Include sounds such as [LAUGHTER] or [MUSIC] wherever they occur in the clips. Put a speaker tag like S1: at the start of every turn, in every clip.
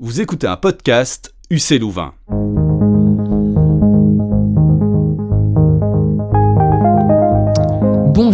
S1: Vous écoutez un podcast UC Louvain.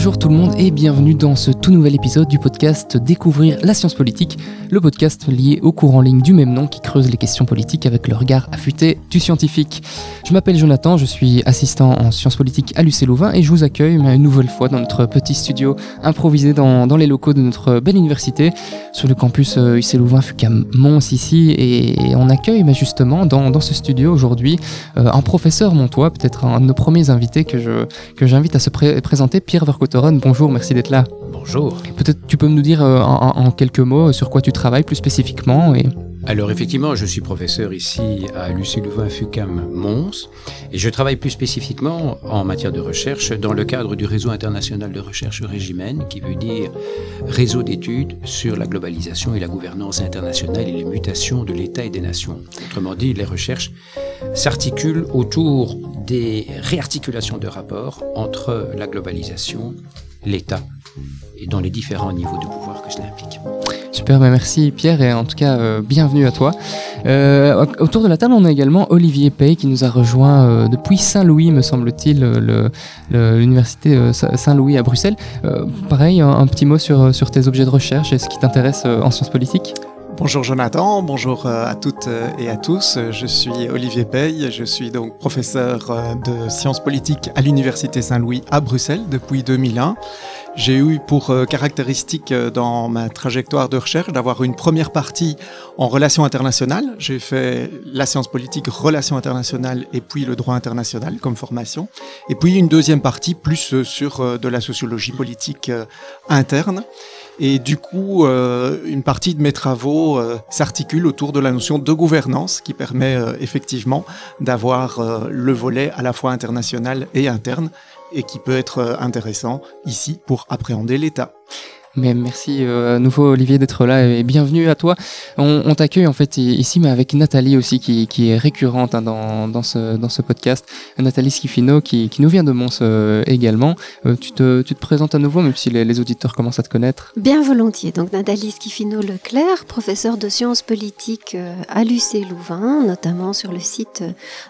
S2: Bonjour tout le monde et bienvenue dans ce tout nouvel épisode du podcast Découvrir la science politique, le podcast lié au cours en ligne du même nom qui creuse les questions politiques avec le regard affûté du scientifique. Je m'appelle Jonathan, je suis assistant en sciences politiques à l'UC Louvain et je vous accueille une nouvelle fois dans notre petit studio improvisé dans, les locaux de notre belle université sur le campus UC Louvain Fucam Mons ici et on accueille justement dans, ce studio aujourd'hui euh, un professeur montois, peut-être un de nos premiers invités que j'invite à se présenter, Pierre Bonjour, merci d'être là.
S3: Bonjour.
S2: Peut-être tu peux nous dire euh, en, quelques mots sur quoi tu travailles plus spécifiquement et...
S3: Alors effectivement, je suis professeur ici à Lucie Louvain Fucam Mons et je travaille plus spécifiquement en matière de recherche dans le cadre du réseau international de recherche Régimène, qui veut dire réseau d'études sur la globalisation et la gouvernance internationale et les mutations de l'État et des nations. Autrement dit, les recherches s'articulent autour des réarticulations de rapports entre la globalisation, l'État et dans les différents niveaux de pouvoir que cela implique.
S2: Super, bah, merci Pierre et en tout cas euh, bienvenue à toi. Euh, autour de la table, on a également Olivier Pay qui nous a rejoint euh, depuis Saint-Louis, me semble-t-il, l'université Saint-Louis à Bruxelles. pareil, un, petit mot sur, sur tes objets de recherche et ce qui t'intéresse en sciences politiques?
S4: Bonjour Jonathan, bonjour à toutes et à tous. Je suis Olivier Pey, je suis donc professeur de sciences politiques à l'Université Saint-Louis à Bruxelles depuis 2001. J'ai eu pour euh, caractéristique euh, dans ma trajectoire de recherche d'avoir une première partie en relations internationales. J'ai fait la science politique, relations internationales et puis le droit international comme formation. Et puis une deuxième partie plus euh, sur de la sociologie politique interne. Et du coup, une partie de mes travaux s'articule autour de la notion de gouvernance qui permet effectivement d'avoir le volet à la fois international et interne et qui peut être euh, intéressant ici pour appréhender l'État.
S2: Merci euh, à nouveau Olivier d'être là et bienvenue à toi. On, t'accueille en fait ici, mais avec Nathalie aussi qui, est récurrente hein, dans, dans, ce, podcast. Nathalie Schifino qui, qui nous vient de Mons euh, également. Euh, tu, te, tu te présentes à nouveau, même si les, les, auditeurs commencent à te connaître.
S5: Bien volontiers. Donc Nathalie Schifino Leclerc, professeure de sciences politiques à l'UC Louvain, notamment sur le site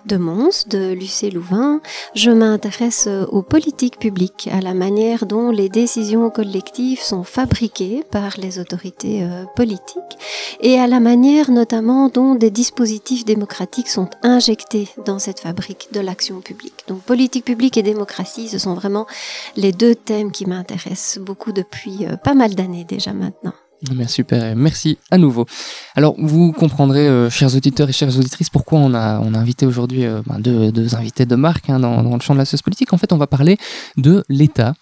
S5: de Mons de l'UC Louvain. Je m'intéresse aux politiques publiques, à la manière dont les décisions collectives sont fabriqués par les autorités euh, politiques et à la manière notamment dont des dispositifs démocratiques sont injectés dans cette fabrique de l'action publique. Donc politique publique et démocratie, ce sont vraiment les deux thèmes qui m'intéressent beaucoup depuis euh, pas mal d'années déjà maintenant.
S2: Merci, super, merci à nouveau. Alors, vous comprendrez, euh, chers auditeurs et chères auditrices, pourquoi on a, on a invité aujourd'hui ben, deux, invités de marque hein, dans, dans, le champ de la société politique. En fait, on va parler de l'État,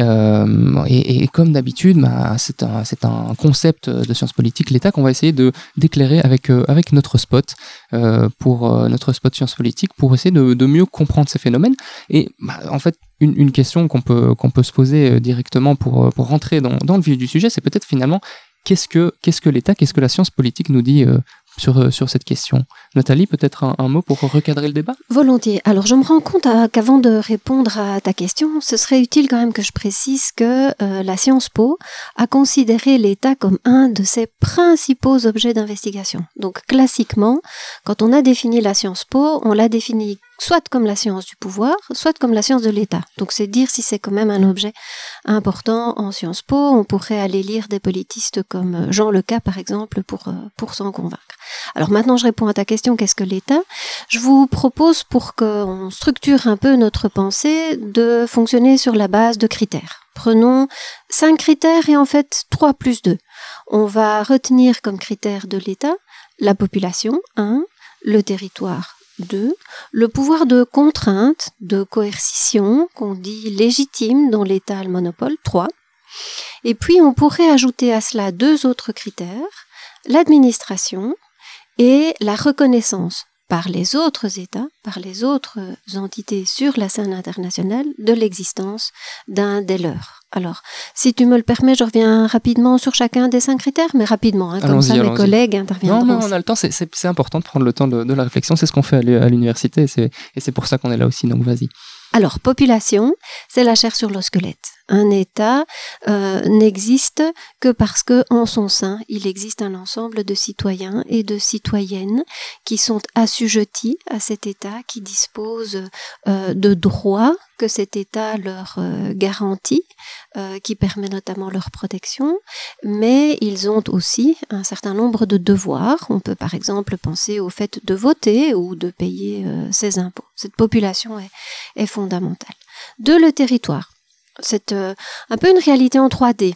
S2: euh, et, comme d'habitude, bah, c'est un, concept de sciences politiques, l'État, qu'on va essayer de d'éclairer avec euh, notre spot euh, pour notre spot sciences politiques, pour essayer de, mieux comprendre ces phénomènes. Et bah, en fait, une, question qu'on peut qu'on peut se poser directement pour pour rentrer dans, dans le vif du sujet, c'est peut-être finalement qu'est-ce que qu'est-ce que l'État, qu'est-ce que la science politique nous dit sur, sur cette question? Nathalie, peut-être un, mot pour recadrer le débat?
S5: Volontiers. Alors, je me rends compte qu'avant de répondre à ta question, ce serait utile quand même que je précise que euh, la Sciences Po a considéré l'État comme un de ses principaux objets d'investigation. Donc, classiquement, quand on a défini la Sciences Po, on l'a défini soit comme la science du pouvoir, soit comme la science de l'État. Donc c'est dire si c'est quand même un objet important en Sciences Po. On pourrait aller lire des politistes comme euh, Jean Leca, par exemple, pour, euh, pour s'en convaincre. Alors maintenant, je réponds à ta question, qu'est-ce que l'État? Je vous propose, pour qu'on structure un peu notre pensée, de fonctionner sur la base de critères. Prenons cinq critères et en fait trois plus deux. On va retenir comme critère de l'État la population, 1, le territoire, 2. Le pouvoir de contrainte, de coercition, qu'on dit légitime, dont l'État le monopole, 3. Et puis on pourrait ajouter à cela deux autres critères, l'administration et la reconnaissance par les autres États, par les autres entités sur la scène internationale de l'existence d'un des leurs. Alors, si tu me le permets, je reviens rapidement sur chacun des cinq critères, mais rapidement, hein, comme ça mes collègues interviendront.
S2: Non, non, on a le temps, c'est important de prendre le temps de, la réflexion, c'est ce qu'on fait à l'université, et c'est pour ça qu'on est là aussi, donc vas-y.
S5: Alors, population, c'est la chair sur le squelette. Un État euh, n'existe que parce que en son sein, il existe un ensemble de citoyens et de citoyennes qui sont assujettis à cet État, qui disposent euh, de droits que cet État leur euh, garantit, qui permet notamment leur protection, mais ils ont aussi un certain nombre de devoirs. On peut par exemple penser au fait de voter ou de payer ses impôts. Cette population est, est fondamentale. De le territoire. C'est un peu une réalité en 3D.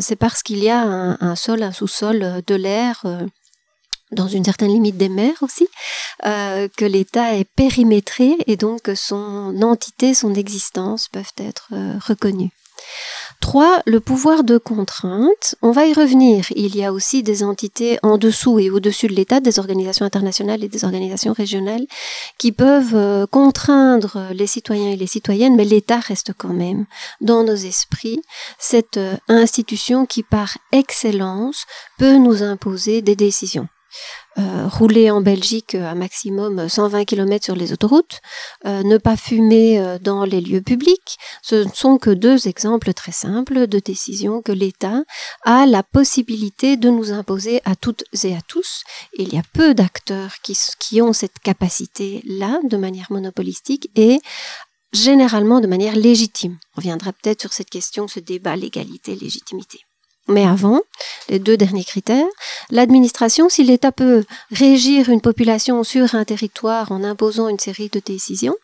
S5: c'est parce qu'il y a un, sol, un sous-sol, de l'air dans une certaine limite des mers aussi, euh, que l'État est périmétré et donc son entité, son existence peuvent être euh, reconnues. Trois, le pouvoir de contrainte. On va y revenir. Il y a aussi des entités en dessous et au-dessus de l'État, des organisations internationales et des organisations régionales qui peuvent euh, contraindre les citoyens et les citoyennes, mais l'État reste quand même dans nos esprits cette euh, institution qui, par excellence, peut nous imposer des décisions. Euh, rouler en Belgique à maximum 120 km sur les autoroutes, euh, ne pas fumer euh, dans les lieux publics, ce ne sont que deux exemples très simples de décisions que l'État a la possibilité de nous imposer à toutes et à tous. il y a peu d'acteurs qui, qui ont cette capacité-là de manière monopolistique et généralement de manière légitime. On reviendra peut-être sur cette question, ce débat légalité-légitimité. Mais avant, les deux derniers critères, l'administration, si l'État peut régir une population sur un territoire en imposant une série de décisions,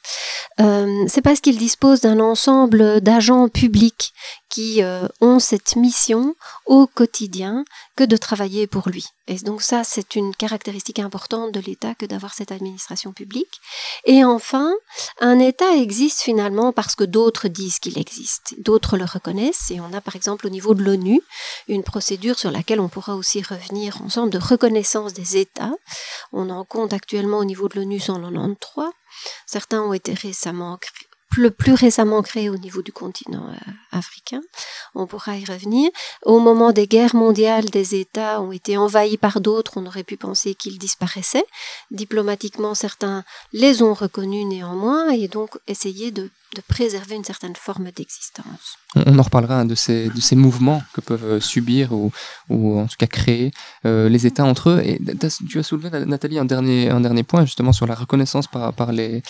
S5: euh, c'est parce qu'il dispose d'un ensemble d'agents publics qui euh, ont cette mission au quotidien que de travailler pour lui. Et donc ça, c'est une caractéristique importante de l'État que d'avoir cette administration publique. Et enfin, un État existe finalement parce que d'autres disent qu'il existe, d'autres le reconnaissent. Et on a par exemple au niveau de l'ONU une procédure sur laquelle on pourra aussi revenir ensemble de reconnaissance des États. On en compte actuellement au niveau de l'ONU 193. Certains ont été récemment le plus récemment créé au niveau du continent euh, africain. On pourra y revenir. Au moment des guerres mondiales, des États ont été envahis par d'autres. On aurait pu penser qu'ils disparaissaient. Diplomatiquement, certains les ont reconnus néanmoins et donc essayé de préserver une certaine forme d'existence.
S2: On en reparlera de ces, de ces mouvements que peuvent euh, subir ou, en tout cas créer euh, les États entre eux. Et tu as soulevé, Nathalie, un dernier, point justement sur la reconnaissance par, les,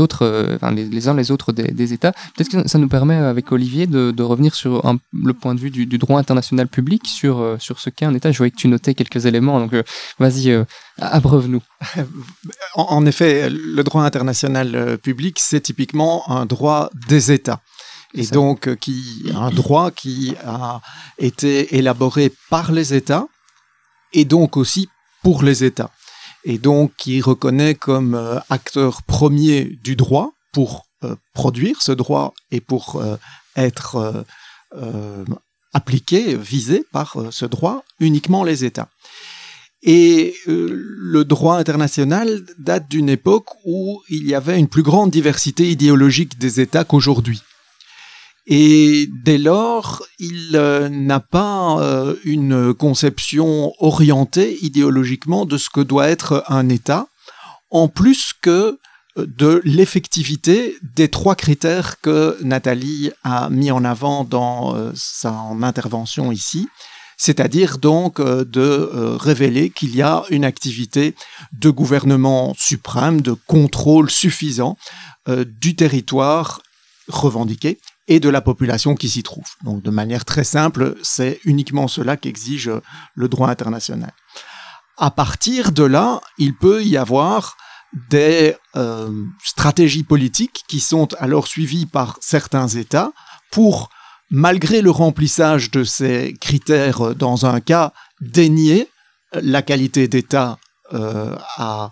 S2: autres, euh, enfin les, uns les autres des, des États. Peut-être que ça nous permet avec Olivier de, de revenir sur un, le point de vue du, du, droit international public sur, sur ce qu'est un État. Je voyais que tu notais quelques éléments, donc vas-y, abreuve-nous. [LAUGHS]
S4: En, effet, le droit international public, c'est typiquement un droit des États. Et donc, euh, qui, un droit qui a été élaboré par les États et donc aussi pour les États. Et donc, qui reconnaît comme euh, acteur premier du droit pour euh, produire ce droit et pour être appliqué, visé par ce droit uniquement les États. Et euh, le droit international date d'une époque où il y avait une plus grande diversité idéologique des États qu'aujourd'hui. Et dès lors, il euh, n'a pas euh, une conception orientée idéologiquement de ce que doit être un État, en plus que de l'effectivité des trois critères que Nathalie a mis en avant dans son intervention ici, c'est-à-dire donc euh, de euh, révéler qu'il y a une activité de gouvernement suprême, de contrôle suffisant euh, du territoire revendiqué et de la population qui s'y trouve. Donc de manière très simple, c'est uniquement cela qu'exige le droit international. À partir de là, il peut y avoir des stratégies politiques qui sont alors suivies par certains États pour malgré le remplissage de ces critères euh, dans un cas, dénier la qualité d'État euh, euh,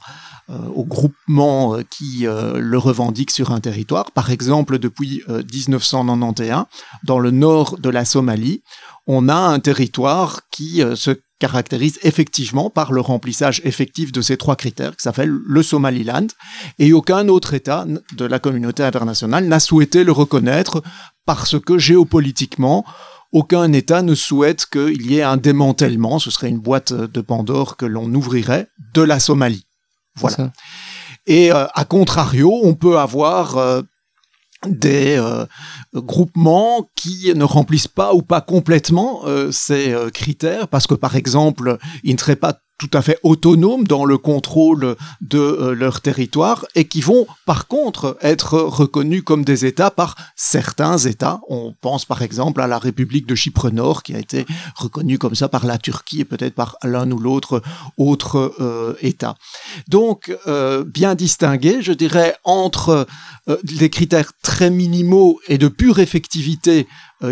S4: au groupement qui le revendique sur un territoire. Par exemple, depuis 1991, dans le nord de la Somalie, on a un territoire qui se caractérise effectivement par le remplissage effectif de ces trois critères, qui s'appelle le Somaliland, et aucun autre État de la communauté internationale n'a souhaité le reconnaître parce que géopolitiquement, aucun État ne souhaite qu'il y ait un démantèlement, ce serait une boîte de Pandore que l'on ouvrirait, de la Somalie. Voilà. Et euh, à contrario, on peut avoir euh, des euh, groupements qui ne remplissent pas ou pas complètement euh, ces euh, critères. Parce que par exemple ils ne seraient pas tout à fait autonomes dans le contrôle de euh, leur territoire et qui vont par contre être reconnus comme des États par certains États. On pense par exemple à la République de Chypre Nord qui a été reconnue comme ça par la Turquie et peut-être par l'un ou l'autre autre euh, État. Donc euh, bien distinguer, je dirais, entre des critères très minimaux et de pure effectivité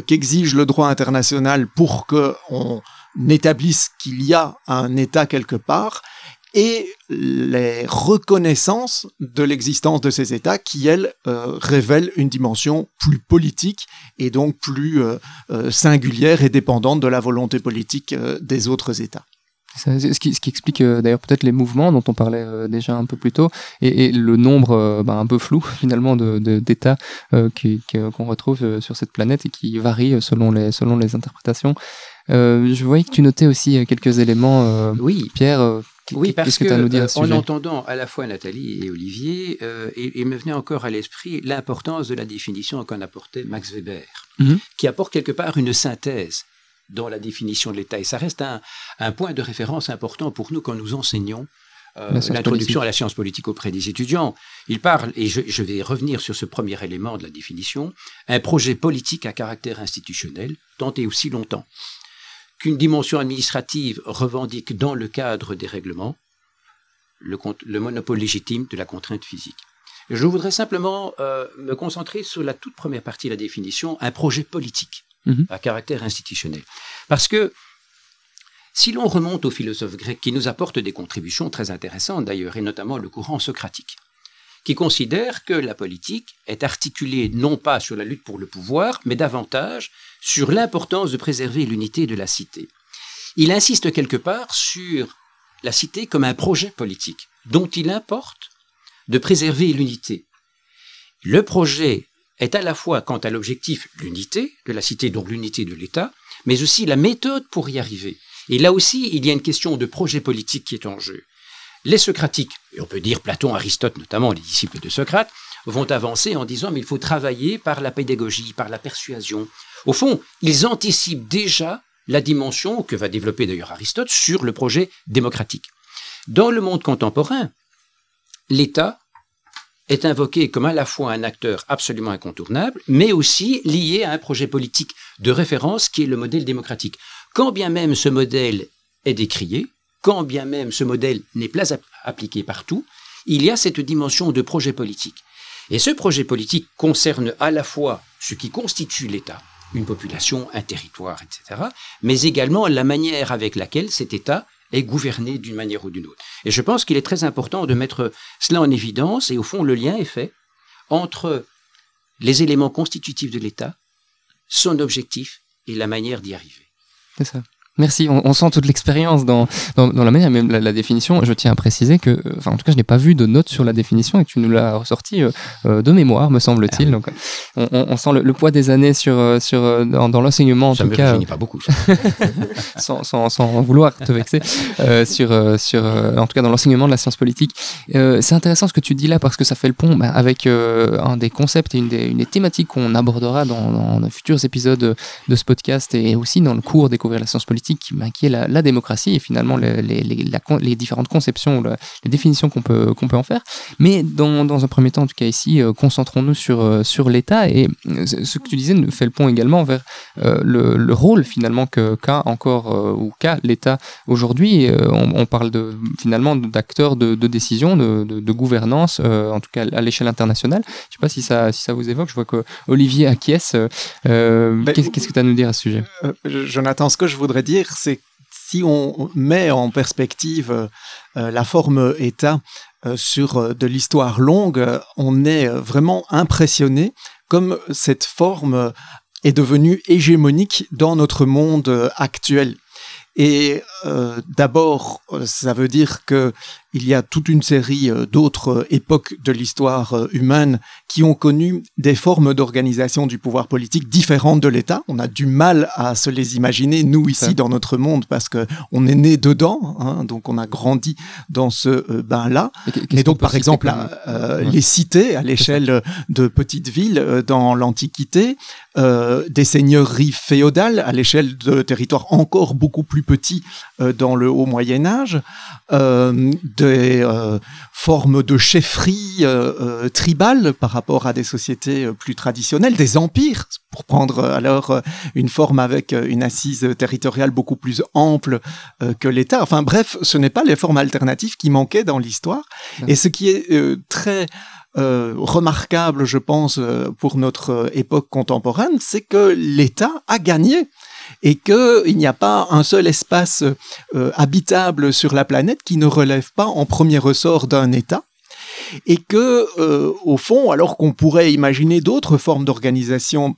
S4: qu'exige le droit international pour que on n'établissent qu'il y a un État quelque part et les reconnaissances de l'existence de ces États qui, elles, euh, révèlent une dimension plus politique et donc plus euh, euh, singulière et dépendante de la volonté politique des autres États.
S2: Ce, qui, explique d'ailleurs peut-être les mouvements dont on parlait déjà un peu plus tôt et, le nombre bah, un peu flou [LAUGHS] finalement d'États qu'on retrouve sur cette planète et qui varie selon les, selon les interprétations. Euh, je voyais que tu notais aussi quelques éléments, euh,
S3: oui.
S2: Pierre. Euh,
S3: oui, parce que, que as à nous dire euh, en entendant à la fois Nathalie et Olivier, il, il, me venait encore à l'esprit l'importance de la définition qu'en apportait Max Weber, mm -hmm. qui apporte quelque part une synthèse dans la définition de l'État. Et ça reste un, un, point de référence important pour nous quand nous enseignons euh, l'introduction à la science politique auprès des étudiants. Il parle, et je, je, vais revenir sur ce premier élément de la définition, un projet politique à caractère institutionnel, tant et aussi longtemps qu'une dimension administrative revendique dans le cadre des règlements le, le monopole légitime de la contrainte physique. Je voudrais simplement euh, me concentrer sur la toute première partie de la définition, un projet politique mmh. à caractère institutionnel. Parce que si l'on remonte aux philosophes grecs qui nous apportent des contributions très intéressantes d'ailleurs, et notamment le courant socratique, qui considère que la politique est articulée non pas sur la lutte pour le pouvoir, mais davantage sur l'importance de préserver l'unité de la cité. Il insiste quelque part sur la cité comme un projet politique dont il importe de préserver l'unité. Le projet est à la fois quant à l'objectif l'unité de la cité, donc l'unité de l'État, mais aussi la méthode pour y arriver. Et là aussi, il y a une question de projet politique qui est en jeu. Les socratiques, et on peut dire Platon, Aristote notamment, les disciples de Socrate, vont avancer en disant mais il faut travailler par la pédagogie, par la persuasion. Au fond, ils anticipent déjà la dimension que va développer d'ailleurs Aristote sur le projet démocratique. Dans le monde contemporain, l'État est invoqué comme à la fois un acteur absolument incontournable, mais aussi lié à un projet politique de référence qui est le modèle démocratique. Quand bien même ce modèle est décrié, quand bien même ce modèle n'est pas appliqué partout, il y a cette dimension de projet politique. Et ce projet politique concerne à la fois ce qui constitue l'État, une population, un territoire, etc., mais également la manière avec laquelle cet État est gouverné d'une manière ou d'une autre. Et je pense qu'il est très important de mettre cela en évidence, et au fond, le lien est fait entre les éléments constitutifs de l'État, son objectif et la manière d'y arriver.
S2: C'est ça. Merci, on, on, sent toute l'expérience dans, dans, dans, la manière, même la, la, définition. Je tiens à préciser que, enfin, en tout cas, je n'ai pas vu de notes sur la définition et que tu nous l'as ressorti euh, euh, de mémoire, me semble-t-il. Donc, on, on, sent le, le, poids des années sur, euh, sur, dans, dans l'enseignement, en
S3: ça
S2: tout cas.
S3: pas beaucoup. [LAUGHS]
S2: sans, sans, sans, vouloir te vexer, euh, sur, sur, en tout cas, dans l'enseignement de la science politique. C'est intéressant ce que tu dis là parce que ça fait le pont bah, avec un des concepts et une des, une des thématiques qu'on abordera dans, dans de futurs épisodes de ce podcast et aussi dans le cours Découvrir la science politique qui, bah, qui est la, la, démocratie et finalement les, les, les, la, les différentes conceptions, les définitions qu'on peut, qu'on peut en faire. Mais dans, dans, un premier temps, en tout cas ici, euh, concentrons-nous sur, euh, sur l'État et euh, ce que tu disais nous fait le pont également vers euh, le, le, rôle finalement qu'a qu encore euh, ou qu'a l'État aujourd'hui. On, on, parle de, finalement d'acteurs de, de, décision, de, de, de gouvernance, en tout cas à l'échelle internationale. Je ne sais pas si ça, si ça vous évoque. Je vois que Olivier acquiesce. Ben, Qu'est-ce que tu as à nous dire à ce sujet?
S4: Jonathan, ce que je voudrais dire, c'est si on met en perspective euh, la forme État euh, sur euh, de l'histoire longue, on est vraiment impressionné comme cette forme est devenue hégémonique dans notre monde actuel. Et euh, d'abord, ça veut dire que il y a toute une série euh, d'autres époques de l'histoire euh, humaine qui ont connu des formes d'organisation du pouvoir politique différentes de l'État. On a du mal à se les imaginer, nous ici, dans notre monde, parce que on est né dedans, hein, donc on a grandi dans ce bain-là. Mais donc, par exemple, les cités à l'échelle de petites villes dans l'Antiquité, des seigneuries féodales à l'échelle de territoires encore beaucoup plus petits euh, dans le haut Moyen Âge, euh, des euh, formes de chefferie tribales par rapport à des sociétés plus traditionnelles, des empires, pour prendre alors une forme avec une assise territoriale beaucoup plus ample que l'État. Enfin bref, ce n'est pas les formes alternatives qui manquaient dans l'histoire. Et ce qui est très remarquable, je pense, pour notre époque contemporaine, c'est que l'État a gagné et qu'il n'y a pas un seul espace euh, habitable sur la planète qui ne relève pas en premier ressort d'un État et que, euh, au fond, alors qu'on pourrait imaginer d'autres formes d'organisation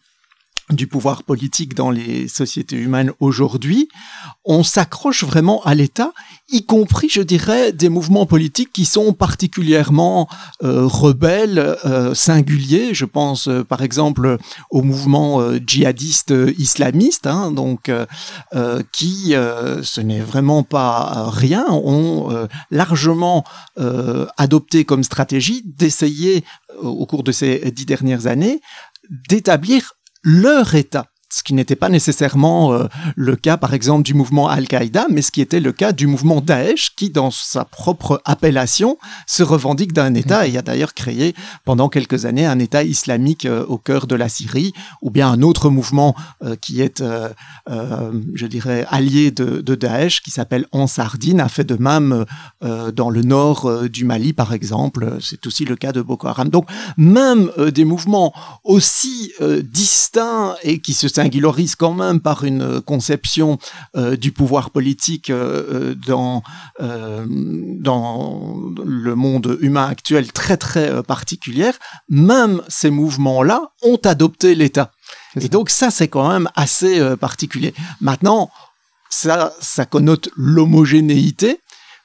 S4: du pouvoir politique dans les sociétés humaines aujourd'hui, on s'accroche vraiment à l'État, y compris, je dirais, des mouvements politiques qui sont particulièrement euh, rebelles, euh, singuliers. Je pense, euh, par exemple, au mouvement djihadiste islamiste, hein, donc qui, ce n'est vraiment pas rien, ont largement adopté comme stratégie d'essayer, au cours de ces dix dernières années, d'établir leur État ce qui n'était pas nécessairement euh, le cas, par exemple, du mouvement Al-Qaïda, mais ce qui était le cas du mouvement Daesh, qui, dans sa propre appellation, se revendique d'un État et a d'ailleurs créé pendant quelques années un État islamique euh, au cœur de la Syrie, ou bien un autre mouvement euh, qui est, je dirais, allié de, de Daesh, qui s'appelle Ansardine, a fait de même dans le nord du Mali, par exemple. C'est aussi le cas de Boko Haram. Donc, même des mouvements aussi distincts et qui se singulorise quand même par une conception euh, du pouvoir politique euh, euh, dans, dans le monde humain actuel très très particulière, même ces mouvements-là ont adopté l'État. Et donc ça, c'est quand même assez particulier. Maintenant, ça, ça connote l'homogénéité,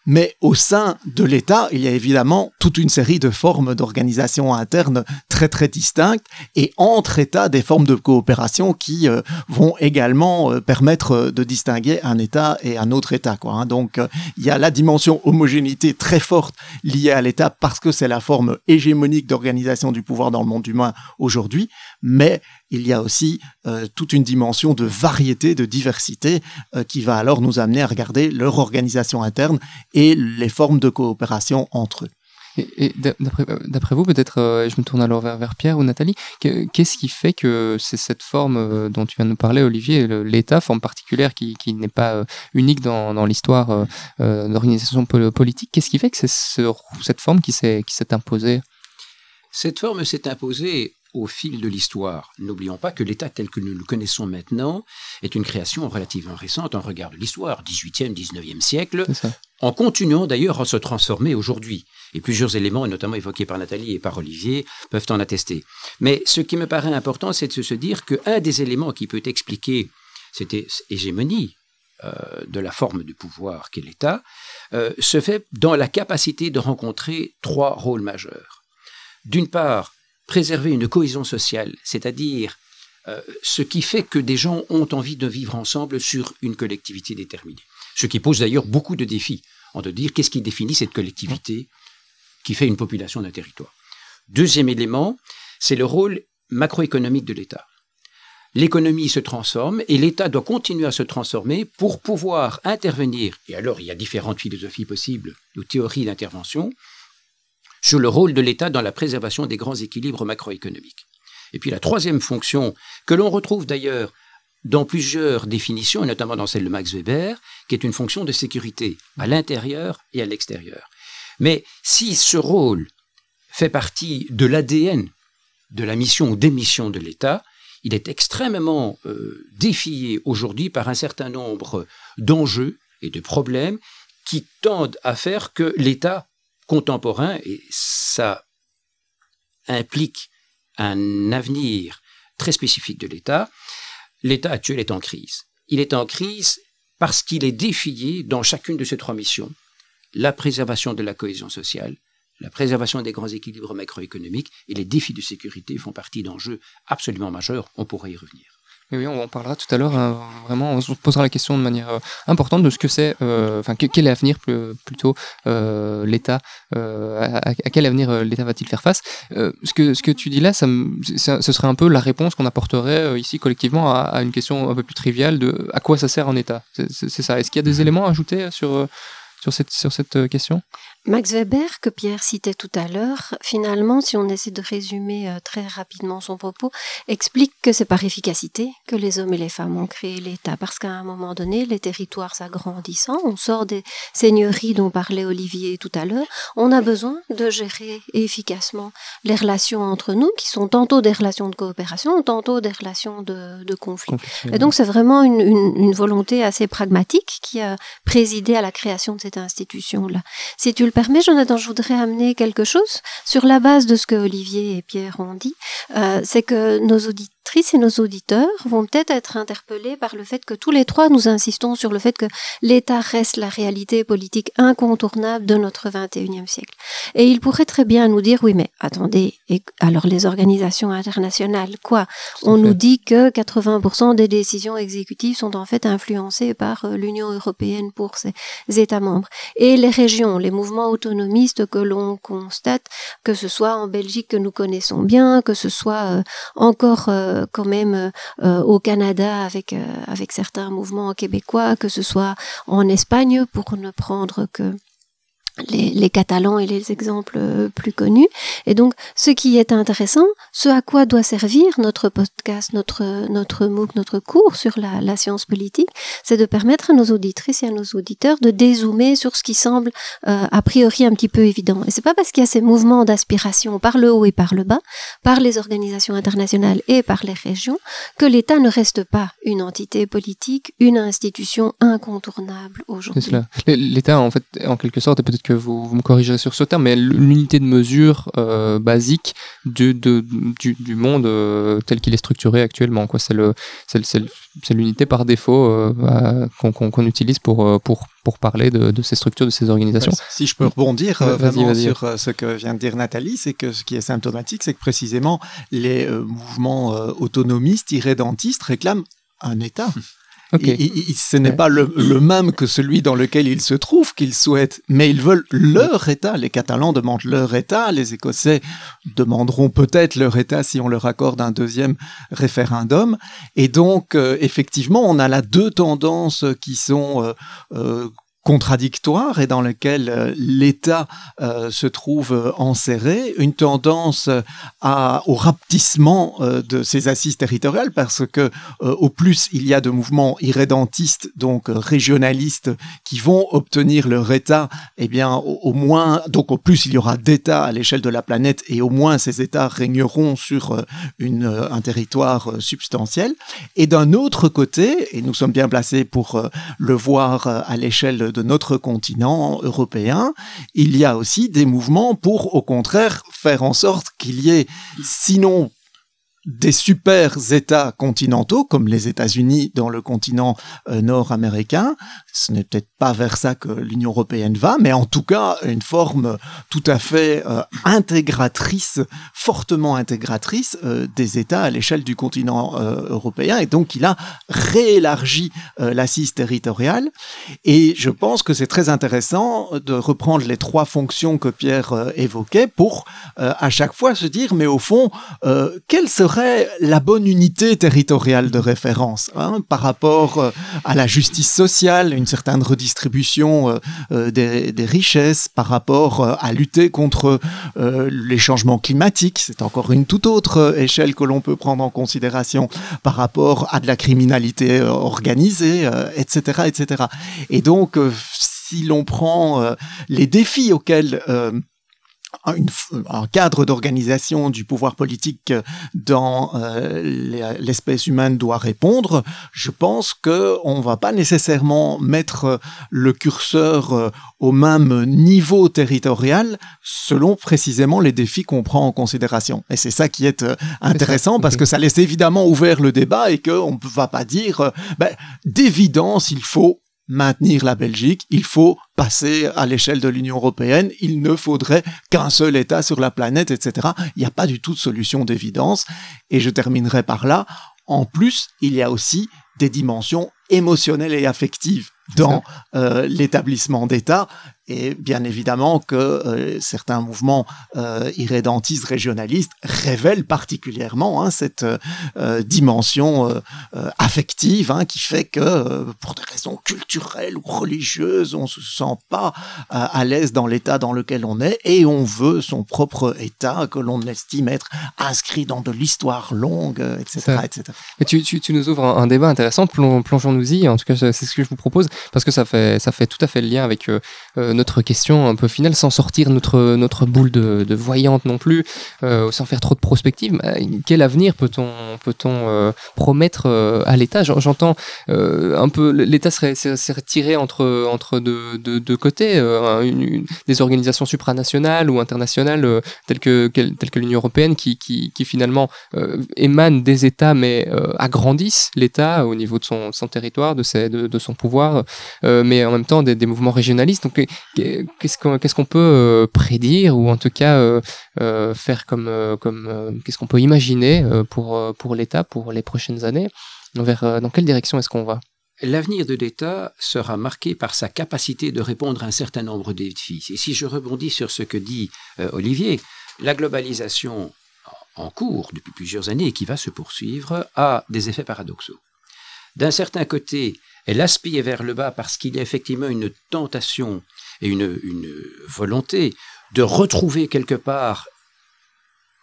S4: mais au sein de l'État, il y a évidemment toute une série de formes d'organisation interne très très distinctes et entre États des formes de coopération qui euh, vont également euh, permettre euh, de distinguer un État et un autre État. Quoi, hein. Donc il y a la dimension homogénéité très forte liée à l'État parce que c'est la forme hégémonique d'organisation du pouvoir dans le monde humain aujourd'hui, mais il y a aussi euh, toute une dimension de variété, de diversité, euh, qui va alors nous amener à regarder leur organisation interne et les formes de coopération entre eux.
S2: Et, d'après vous, peut-être, euh, je me tourne alors vers, Pierre ou Nathalie, qu'est-ce qui fait que c'est cette forme dont tu viens de nous parler, Olivier, l'État, forme particulière qui, n'est pas unique dans, l'histoire d'organisation politique, qu'est-ce qui fait que c'est cette forme qui s'est imposée?
S3: Cette forme s'est imposée au fil de l'histoire. N'oublions pas que l'État tel que nous le connaissons maintenant est une création relativement récente en regard de l'histoire, 18e, 19e siècle, en continuant d'ailleurs à se transformer aujourd'hui. Et plusieurs éléments, notamment évoqués par Nathalie et par Olivier, peuvent en attester. Mais ce qui me paraît important, c'est de se dire qu'un des éléments qui peut expliquer cette hégémonie euh, de la forme du pouvoir qu'est l'État, euh, se fait dans la capacité de rencontrer trois rôles majeurs. D'une part, préserver une cohésion sociale, c'est-à-dire euh, ce qui fait que des gens ont envie de vivre ensemble sur une collectivité déterminée. Ce qui pose d'ailleurs beaucoup de défis, en de dire qu'est-ce qui définit cette collectivité qui fait une population d'un territoire. Deuxième élément, c'est le rôle macroéconomique de l'État. L'économie se transforme et l'État doit continuer à se transformer pour pouvoir intervenir. Et alors, il y a différentes philosophies possibles ou théories d'intervention sur le rôle de l'État dans la préservation des grands équilibres macroéconomiques. Et puis la troisième fonction, que l'on retrouve d'ailleurs dans plusieurs définitions, notamment dans celle de Max Weber, qui est une fonction de sécurité à l'intérieur et à l'extérieur. Mais si ce rôle fait partie de l'ADN de la mission ou des missions de l'État, il est extrêmement euh, défié aujourd'hui par un certain nombre d'enjeux et de problèmes qui tendent à faire que l'État contemporain, et ça implique un avenir très spécifique de l'État, l'État actuel est en crise. Il est en crise parce qu'il est défié dans chacune de ces trois missions la préservation de la cohésion sociale, la préservation des grands équilibres macroéconomiques et les défis de sécurité font partie d'enjeux absolument majeurs. On pourrait y revenir.
S2: Oui, on en parlera tout à l'heure. Hein, vraiment, on se posera la question de manière euh, importante de ce que c'est, euh, enfin, quel est l'avenir plutôt euh, l'État, à, quel avenir l'État va-t-il faire face? Ce que ce que tu dis là, ça, ce serait un peu la réponse qu'on apporterait ici collectivement à, à, une question un peu plus triviale de à quoi ça sert un État? C'est ça. Est-ce qu'il y a des éléments à ajouter sur sur cette sur cette question?
S5: Max Weber, que Pierre citait tout à l'heure, finalement, si on essaie de résumer euh, très rapidement son propos, explique que c'est par efficacité que les hommes et les femmes ont créé l'État, parce qu'à un moment donné, les territoires s'agrandissant, on sort des seigneuries dont parlait Olivier tout à l'heure, on a besoin de gérer efficacement les relations entre nous, qui sont tantôt des relations de coopération, tantôt des relations de, de conflit. Et donc c'est vraiment une, une, une, volonté assez pragmatique qui a présidé à la création de cette institution-là. Si tu le permets, Jonathan, je voudrais amener quelque chose sur la base de ce que Olivier et Pierre ont dit. Euh, c'est que nos auditeurs et nos auditeurs vont peut-être être interpellés par le fait que tous les trois nous insistons sur le fait que l'État reste la réalité politique incontournable de notre 21e siècle. Et ils pourraient très bien nous dire, oui, mais attendez, et alors les organisations internationales, quoi? On nous dit que 80% des décisions exécutives sont en fait influencées par euh, l'Union européenne pour ses États membres. Et les régions, les mouvements autonomistes que l'on constate, que ce soit en Belgique que nous connaissons bien, que ce soit euh, encore euh, quand même euh, euh, au Canada euh, avec certains mouvements québécois, que ce soit en Espagne pour ne prendre que les, Catalans et les exemples euh, plus connus. Et donc, ce qui est intéressant, ce à quoi doit servir notre podcast, notre, notre MOOC, notre cours sur la, science politique, c'est de permettre à nos auditrices et à nos auditeurs de dézoomer sur ce qui semble euh, a priori un petit peu évident. Et c'est pas parce qu'il y a ces mouvements d'aspiration par le haut et par le bas, par les organisations internationales et par les régions, que l'État ne reste pas une entité politique, une institution incontournable aujourd'hui.
S2: L'État, en fait, en quelque sorte, est peut-être que vous, me corrigerez sur ce terme, mais l'unité de mesure euh, basique du, du, monde euh, tel qu'il est structuré actuellement. C'est l'unité par défaut euh, qu'on utilise pour, pour, pour parler de, ces structures, de ces organisations.
S4: Si je peux rebondir vraiment sur ce que vient de dire Nathalie, c'est que ce qui est symptomatique, c'est que précisément les mouvements autonomistes, irrédentistes réclament un État. [LAUGHS] Et, ce n'est pas le, même que celui dans lequel ils se trouvent qu'ils souhaitent, mais ils veulent leur État. Les Catalans demandent leur État, les Écossais demanderont peut-être leur État si on leur accorde un deuxième référendum. Et donc, euh, effectivement, on a là deux tendances qui sont euh, euh, contradictoire et dans lequel euh, l'État euh, se trouve euh, enserré, une tendance au rapetissement de ses assises territoriales parce que au plus il y a de mouvements irrédentistes donc régionalistes qui vont obtenir leur État, eh bien au, moins donc au plus il y aura d'États à l'échelle de la planète et au moins ces États régneront sur un territoire substantiel. Et d'un autre côté, et nous sommes bien placés pour le voir à l'échelle de notre continent européen, il y a aussi des mouvements pour, au contraire, faire en sorte qu'il y ait, sinon des super États continentaux, comme les États-Unis dans le continent euh, nord-américain, ce n'est peut-être pas vers ça que l'Union européenne va, mais en tout cas une forme tout à fait euh, intégratrice, fortement intégratrice euh, des États à l'échelle du continent européen. Et donc il a réélargi l'assise territoriale. Et je pense que c'est très intéressant de reprendre les trois fonctions que Pierre évoquait pour à chaque fois se dire, mais au fond, quelle serait la bonne unité territoriale de référence hein, par rapport à la justice sociale, une certaine redistribution euh, euh, des, richesses par rapport euh, à lutter contre les changements climatiques. C'est encore une toute autre échelle que l'on peut prendre en considération par rapport à de la criminalité organisée, etc., etc. Et donc, si l'on prend les défis auxquels un cadre d'organisation du pouvoir politique dans euh, l'espèce humaine doit répondre, je pense que on va pas nécessairement mettre le curseur euh, au même niveau territorial selon précisément les défis qu'on prend en considération. Et c'est ça qui est euh, intéressant parce que ça laisse évidemment ouvert le débat et qu'on ne va pas dire ben, d'évidence il faut maintenir la Belgique, il faut passer à l'échelle de l'Union européenne, il ne faudrait qu'un seul État sur la planète, etc. Il n'y a pas du tout de solution d'évidence. Et je terminerai par là. En plus, il y a aussi des dimensions émotionnelles et affectives dans euh, l'établissement d'État. Et bien évidemment que euh, certains mouvements euh, irrédentistes régionalistes révèlent particulièrement hein, cette euh, dimension euh, euh, affective hein, qui fait que pour des raisons culturelles ou religieuses, on se sent pas à l'aise dans l'état dans lequel on est et on veut son propre état que l'on estime être inscrit dans de l'histoire longue, etc. etc.
S2: Mais tu, tu, tu, nous ouvres un, un débat intéressant, plongeons-nous-y, en tout cas c'est ce que je vous propose, parce que ça fait, ça fait tout à fait le lien avec notre question un peu finale, sans sortir notre, notre boule de, voyante non plus, euh, sans faire trop de prospective, quel avenir peut-on peut euh, promettre euh, à l'État? J'entends euh, un peu, l'État serait, serait retiré entre, entre deux, deux, côtés, euh, des organisations supranationales ou internationales euh, telles que, telles que l'Union européenne qui, qui, finalement émanent des États mais agrandissent l'État au niveau de son, territoire, de, ses, de, son pouvoir, mais en même temps des, mouvements régionalistes. Qu'est-ce qu'on peut euh, prédire ou en tout cas euh, euh, faire comme comme qu'est-ce qu'on peut imaginer pour pour l'État pour les prochaines années? Dans quelle direction est-ce qu'on va?
S3: L'avenir de l'État sera marqué par sa capacité de répondre à un certain nombre de. Et si je rebondis sur ce que dit Olivier, la globalisation en cours depuis plusieurs années et qui va se poursuivre a des effets paradoxaux. D'un certain côté, elle aspire vers le bas parce qu'il y a effectivement une tentation et une, une volonté de retrouver quelque part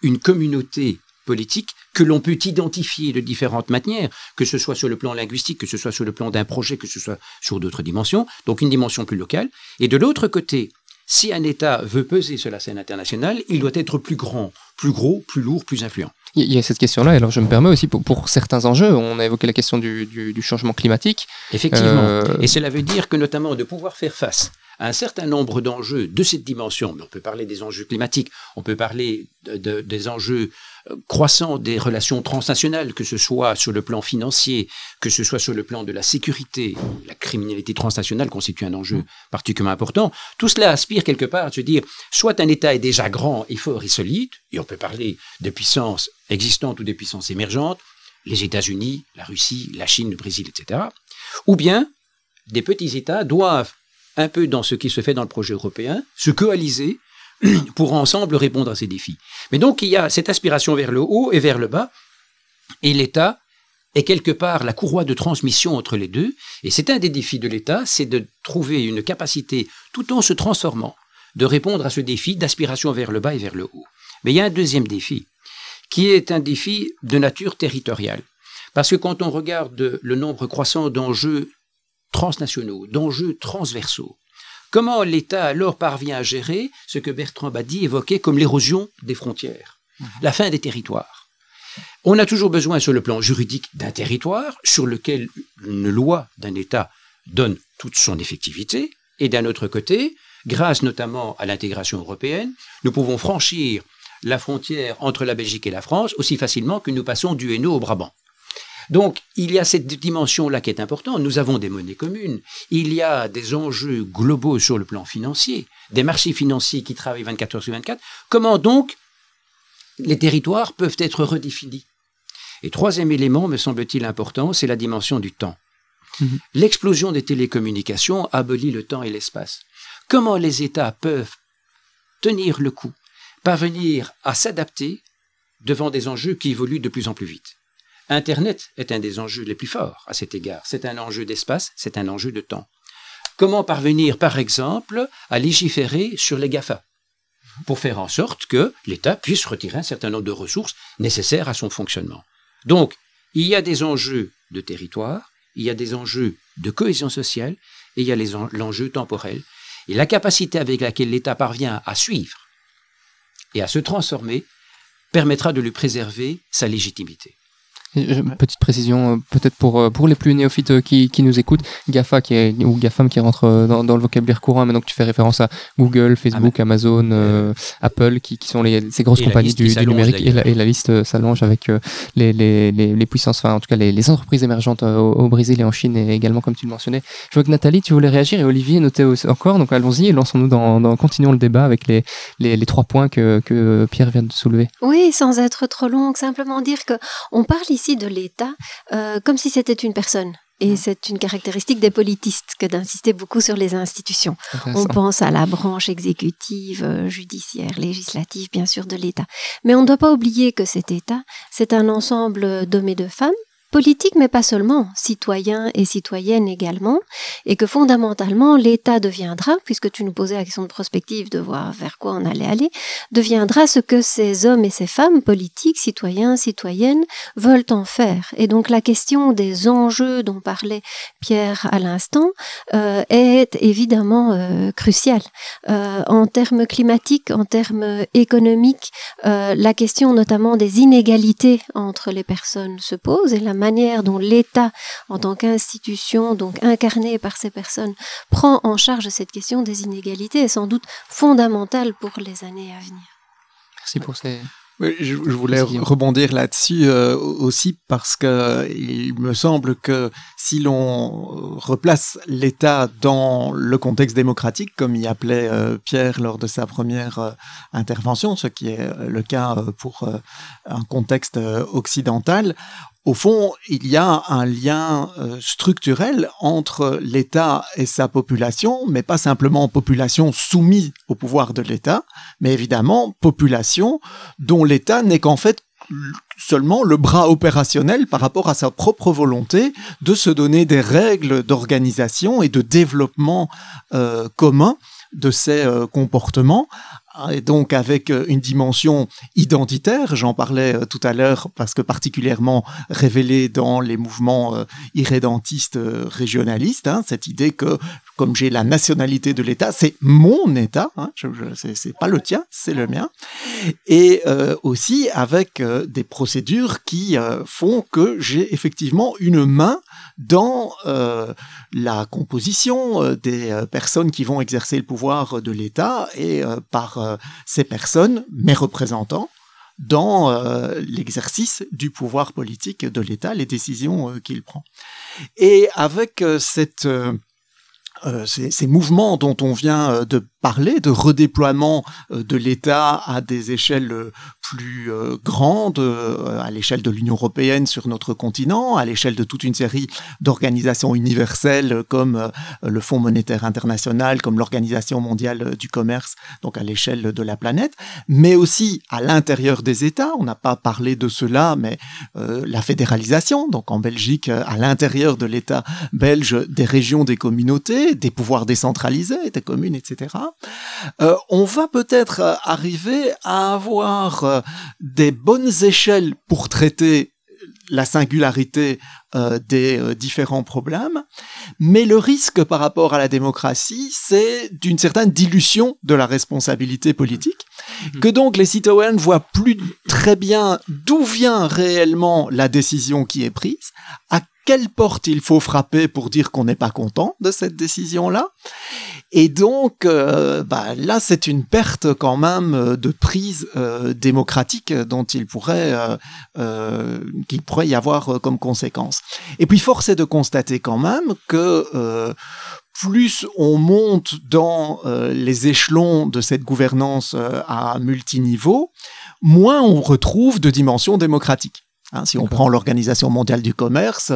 S3: une communauté politique que l'on peut identifier de différentes manières, que ce soit sur le plan linguistique, que ce soit sur le plan d'un projet, que ce soit sur d'autres dimensions, donc une dimension plus locale. Et de l'autre côté, si un État veut peser sur la scène internationale, il doit être plus grand, plus gros, plus lourd, plus influent.
S2: Il y a cette question-là, alors je me permets aussi pour, pour, certains enjeux, on a évoqué la question du, du, du changement climatique.
S3: Effectivement, euh... et cela veut dire que notamment de pouvoir faire face un certain nombre d'enjeux de cette dimension. On peut parler des enjeux climatiques, on peut parler de, de, des enjeux euh, croissants des relations transnationales, que ce soit sur le plan financier, que ce soit sur le plan de la sécurité. La criminalité transnationale constitue un enjeu particulièrement important. Tout cela aspire quelque part à se dire, soit un État est déjà grand et fort et solide, et on peut parler de puissances existantes ou des puissances émergentes, les États-Unis, la Russie, la Chine, le Brésil, etc. Ou bien des petits États doivent un peu dans ce qui se fait dans le projet européen, se coaliser [CLEARS THROAT] pour ensemble répondre à ces défis. Mais donc il y a cette aspiration vers le haut et vers le bas, et l'État est quelque part la courroie de transmission entre les deux, et c'est un des défis de l'État, c'est de trouver une capacité, tout en se transformant, de répondre à ce défi d'aspiration vers le bas et vers le haut. Mais il y a un deuxième défi, qui est un défi de nature territoriale. Parce que quand on regarde le nombre croissant d'enjeux transnationaux, d'enjeux transversaux. Comment l'État alors parvient à gérer ce que Bertrand Badi évoquait comme l'érosion des frontières, mmh. la fin des territoires? On a toujours besoin sur le plan juridique d'un territoire sur lequel une loi d'un État donne toute son effectivité, et d'un autre côté, grâce notamment à l'intégration européenne, nous pouvons franchir la frontière entre la Belgique et la France aussi facilement que nous passons du Hainaut au Brabant. Donc, il y a cette dimension-là qui est importante. Nous avons des monnaies communes. Il y a des enjeux globaux sur le plan financier, des marchés financiers qui travaillent 24 heures sur 24. Comment donc les territoires peuvent être redéfinis? Et troisième élément, me semble-t-il important, c'est la dimension du temps. Mmh. L'explosion des télécommunications abolit le temps et l'espace. Comment les États peuvent tenir le coup, parvenir à s'adapter devant des enjeux qui évoluent de plus en plus vite? Internet est un des enjeux les plus forts à cet égard. C'est un enjeu d'espace, c'est un enjeu de temps. Comment parvenir, par exemple, à légiférer sur les GAFA pour faire en sorte que l'État puisse retirer un certain nombre de ressources nécessaires à son fonctionnement? Donc, il y a des enjeux de territoire, il y a des enjeux de cohésion sociale et il y a l'enjeu temporel. Et la capacité avec laquelle l'État parvient à suivre et à se transformer permettra de lui préserver sa légitimité.
S2: Petite précision, peut-être pour, pour les plus néophytes qui, qui nous écoutent, GAFA qui est, ou GAFAM qui rentre dans, dans le vocabulaire courant, maintenant que tu fais référence à Google, Facebook, Amazon, Apple, qui, qui sont les, ces grosses compagnies du, numérique, et la, et la, liste s'allonge avec les, les, les, puissances, enfin en tout cas les, les entreprises émergentes au, au, Brésil et en Chine et également comme tu le mentionnais. Je vois que Nathalie, tu voulais réagir et Olivier notait encore, donc allons-y et lançons-nous dans, dans, continuons le débat avec les, les, les trois points que, que Pierre vient de soulever.
S5: Oui, sans être trop long, simplement dire que on parle ici de l'État euh, comme si c'était une personne. Et c'est une caractéristique des politistes que d'insister beaucoup sur les institutions. On pense à la branche exécutive, euh, judiciaire, législative, bien sûr, de l'État. Mais on ne doit pas oublier que cet État, c'est un ensemble d'hommes et de femmes politique, mais pas seulement, citoyens et citoyennes également, et que fondamentalement l'État deviendra, puisque tu nous posais la question de prospective de voir vers quoi on allait aller, deviendra ce que ces hommes et ces femmes politiques, citoyens, citoyennes, veulent en faire. Et donc la question des enjeux dont parlait Pierre à l'instant euh, est évidemment euh, cruciale. Euh, en termes climatiques, en termes économiques, la question notamment des inégalités entre les personnes se pose et la manière dont l'État, en tant qu'institution, donc incarnée par ces personnes, prend en charge cette question des inégalités est sans doute fondamentale pour les années à venir.
S2: Merci pour ces,
S4: je, voulais rebondir là-dessus euh, aussi parce que il me semble que si l'on replace l'État dans le contexte démocratique, comme y appelait euh, Pierre lors de sa première euh, intervention, ce qui est le cas pour un contexte occidental, au fond, il y a un lien euh, structurel entre l'État et sa population, mais pas simplement population soumise au pouvoir de l'État, mais évidemment population dont l'État n'est qu'en fait seulement le bras opérationnel par rapport à sa propre volonté de se donner des règles d'organisation et de développement euh, commun de ses euh, comportements et donc avec euh, une dimension identitaire, j'en parlais euh, tout à l'heure parce que particulièrement révélée dans les mouvements euh, irrédentistes régionalistes, hein, cette idée que comme j'ai la nationalité de l'État, c'est mon État, hein, c'est pas le tien, c'est le mien, et aussi avec des procédures qui font que j'ai effectivement une main dans euh, la composition euh, des euh, personnes qui vont exercer le pouvoir de l'État et par ces personnes, mes représentants, dans l'exercice du pouvoir politique de l'État, les décisions qu'il prend. Et avec ces, ces, mouvements dont on vient de parler, de redéploiement de l'État à des échelles plus euh, grande euh, à l'échelle de l'Union européenne sur notre continent, à l'échelle de toute une série d'organisations universelles comme euh, le Fonds monétaire international, comme l'Organisation mondiale du commerce, donc à l'échelle de la planète, mais aussi à l'intérieur des États. On n'a pas parlé de cela, mais la fédéralisation, donc en Belgique, à l'intérieur de l'État belge, des régions, des communautés, des pouvoirs décentralisés, des communes, etc. on va peut-être arriver à avoir des bonnes échelles pour traiter la singularité euh, des euh, différents problèmes, mais le risque par rapport à la démocratie, c'est d'une certaine dilution de la responsabilité politique, mhm. que donc les citoyens ne voient plus très bien d'où vient réellement la décision qui est prise, à quelle porte il faut frapper pour dire qu'on n'est pas content de cette décision-là. Et donc, euh, bah, là, c'est une perte quand même euh, de prise euh, démocratique dont il pourrait, qu'il pourrait y avoir comme conséquence. Et puis, force est de constater quand même que plus on monte dans les échelons de cette gouvernance à multiniveau, moins on retrouve de dimension démocratique. Hein, si on prend l'Organisation mondiale du commerce,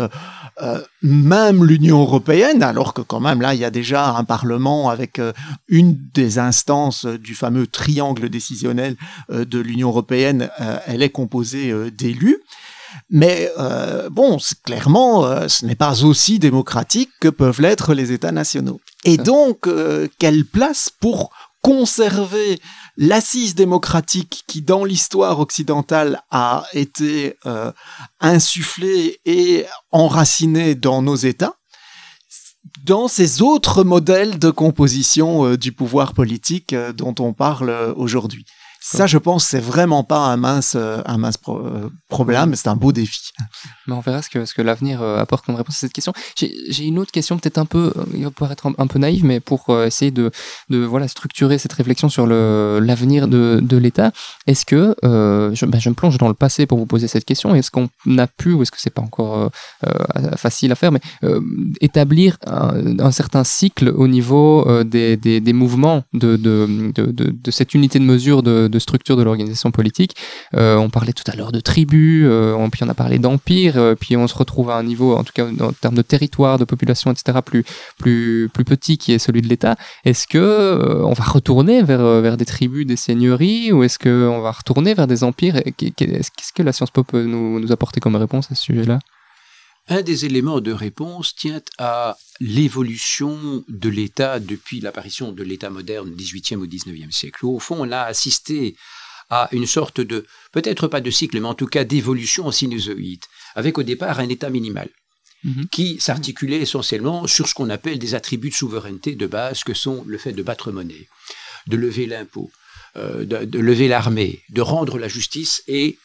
S4: euh, même l'Union européenne, alors que quand même là, il y a déjà un Parlement avec euh, une des instances du fameux triangle décisionnel euh, de l'Union européenne, elle est composée d'élus. Mais bon, clairement, ce n'est pas aussi démocratique que peuvent l'être les États nationaux. Et donc, quelle place pour conserver l'assise démocratique qui, dans l'histoire occidentale, a été euh, insufflée et enracinée dans nos États, dans ces autres modèles de composition euh, du pouvoir politique euh, dont on parle aujourd'hui. Ça, je pense, c'est vraiment pas un mince, un mince problème, c'est un beau défi.
S2: Mais on verra ce que, ce que l'avenir apporte comme réponse à cette question. J'ai une autre question, peut-être un peu, il va pouvoir être un, peu naïve, mais pour essayer de, de voilà, structurer cette réflexion sur l'avenir de, de l'État, est-ce que, je, ben, je, me plonge dans le passé pour vous poser cette question, est-ce qu'on a pu, ou est-ce que c'est pas encore facile à faire, mais établir un, un, certain cycle au niveau des, des, des, mouvements de, de, de, de, cette unité de mesure de, structure de l'organisation politique. Euh, on parlait tout à l'heure de tribus, euh, puis on a parlé d'empire, euh, puis on se retrouve à un niveau, en tout cas en termes de territoire, de population, etc., plus, plus, plus petit qui est celui de l'État. Est-ce que on va retourner vers, des tribus, des seigneuries, ou est-ce qu'on va retourner vers des empires? Qu'est-ce que la science pop peut nous apporter comme réponse à ce sujet-là?
S3: Un des éléments de réponse tient à l'évolution de l'État depuis l'apparition de l'État moderne du XVIIIe au XIXe siècle. Au fond, on a assisté à une sorte de, peut-être pas de cycle, mais en tout cas d'évolution en sinusoïde, avec au départ un État minimal mhm. qui s'articulait essentiellement sur ce qu'on appelle des attributs de souveraineté de base, que sont le fait de battre monnaie, de lever l'impôt, euh, de, lever l'armée, de rendre la justice et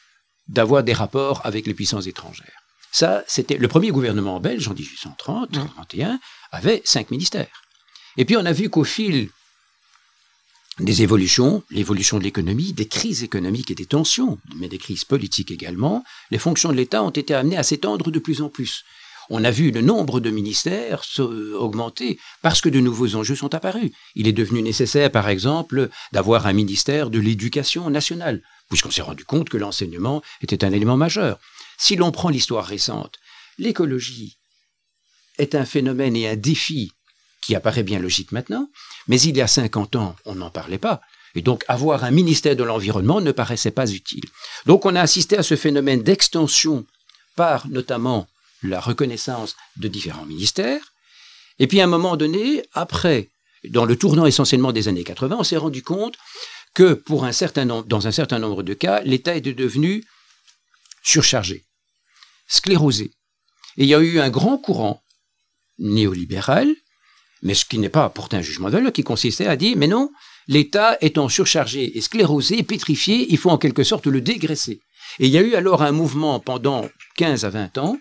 S3: d'avoir des rapports avec les puissances étrangères. Ça, c'était le premier gouvernement belge en 1830, 31, avait cinq ministères. Et puis on a vu qu'au fil des évolutions, l'évolution de l'économie, des crises économiques et des tensions, mais des crises politiques également, les fonctions de l'État ont été amenées à s'étendre de plus en plus. On a vu le nombre de ministères augmenter parce que de nouveaux enjeux sont apparus. Il est devenu nécessaire, par exemple, d'avoir un ministère de l'éducation nationale, puisqu'on s'est rendu compte que l'enseignement était un élément majeur. Si l'on prend l'histoire récente, l'écologie est un phénomène et un défi qui apparaît bien logique maintenant, mais il y a 50 ans, on n'en parlait pas. Et donc avoir un ministère de l'Environnement ne paraissait pas utile. Donc on a assisté à ce phénomène d'extension par notamment la reconnaissance de différents ministères. Et puis à un moment donné, après, dans le tournant essentiellement des années 80, on s'est rendu compte que dans un certain nombre de cas, l'État était devenu surchargé sclérosé. Et il y a eu un grand courant néolibéral, mais ce qui n'est pas pourtant un jugement de valeur, qui consistait à dire, mais non, l'État étant surchargé et sclérosé, pétrifié, il faut en quelque sorte le dégraisser. Et il y a eu alors un mouvement pendant 15 à 20 ans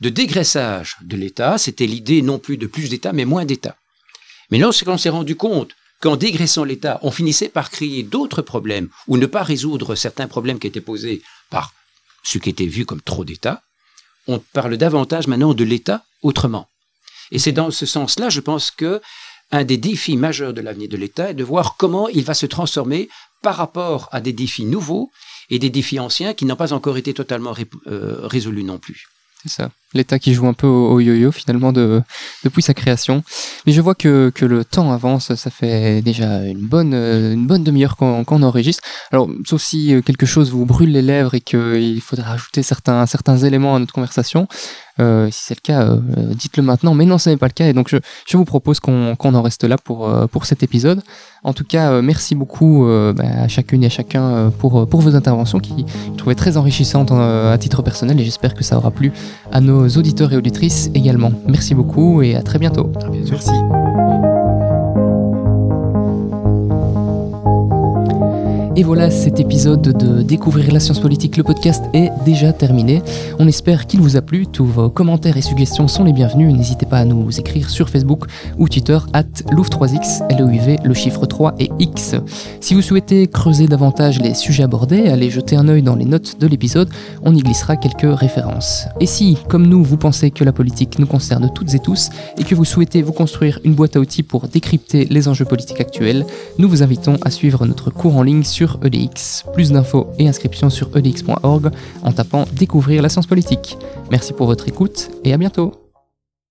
S3: de dégraissage de l'État. C'était l'idée non plus de plus d'État, mais moins d'État. Mais lorsqu'on s'est rendu compte qu'en dégraissant l'État, on finissait par créer d'autres problèmes ou ne pas résoudre certains problèmes qui étaient posés par ce qui était vu comme trop d'État, on parle davantage maintenant de l'État autrement. Et c'est dans ce sens-là, je pense que un des défis majeurs de l'avenir de l'État est de voir comment il va se transformer par rapport à des défis nouveaux et des défis anciens qui n'ont pas encore été totalement euh, résolus non plus.
S2: C'est ça. L'État qui joue un peu au yo-yo finalement de, depuis sa création. Mais je vois que, que, le temps avance, ça fait déjà une bonne, euh, une bonne demi-heure qu'on enregistre. Alors, sauf si euh, quelque chose vous brûle les lèvres et qu'il faudra ajouter certains, certains éléments à notre conversation, euh, si c'est le cas, dites-le maintenant. Mais non, ce n'est pas le cas. Et donc, je, je vous propose qu'on en reste là pour, pour cet épisode. En tout cas, merci beaucoup bah, à chacune et à chacun pour, pour vos interventions qui je trouvais très enrichissantes à titre personnel et j'espère que ça aura plu à nos auditeurs et auditrices également. Merci beaucoup et à très bientôt. Et voilà, cet épisode de Découvrir la science politique, le podcast est déjà terminé. On espère qu'il vous a plu. Tous vos commentaires et suggestions sont les bienvenus. N'hésitez pas à nous écrire sur Facebook ou Twitter at Louvre3x, L-O-U-V, le chiffre 3 et X. Si vous souhaitez creuser davantage les sujets abordés, allez jeter un œil dans les notes de l'épisode. On y glissera quelques références. Et si, comme nous, vous pensez que la politique nous concerne toutes et tous et que vous souhaitez vous construire une boîte à outils pour décrypter les enjeux politiques actuels, nous vous invitons à suivre notre cours en ligne sur EDX. Plus d'infos et inscriptions sur edx.org en tapant Découvrir la science politique. Merci pour votre écoute et à bientôt